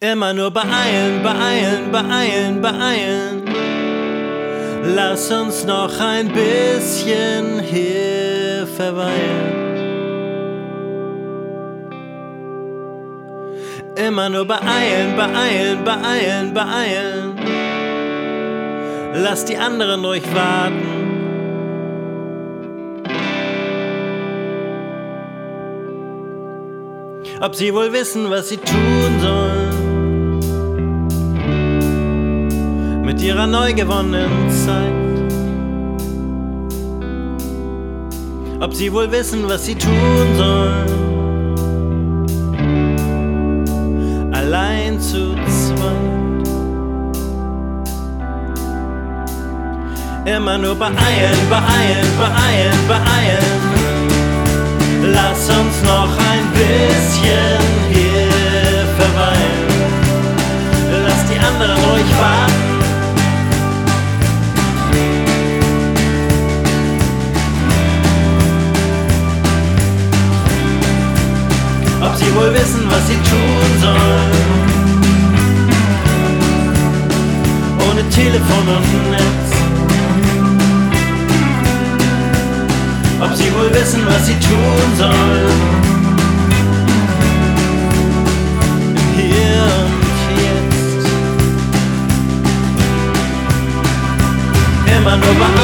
Immer nur beeilen, beeilen, beeilen, beeilen. Lass uns noch ein bisschen hier verweilen. Immer nur beeilen, beeilen, beeilen, beeilen. Lass die anderen ruhig warten. Ob sie wohl wissen, was sie tun sollen ihrer neu gewonnenen Zeit. Ob sie wohl wissen, was sie tun sollen allein zu zweit. Immer nur beeilen, beeilen, beeilen, beeilen. Lass uns noch ein bisschen hier verweilen. Lass die anderen ruhig warten. ob sie wohl wissen, was sie tun sollen. Ohne Telefon und Netz. Ob sie wohl wissen, was sie tun sollen. Hier und jetzt. Immer nur bei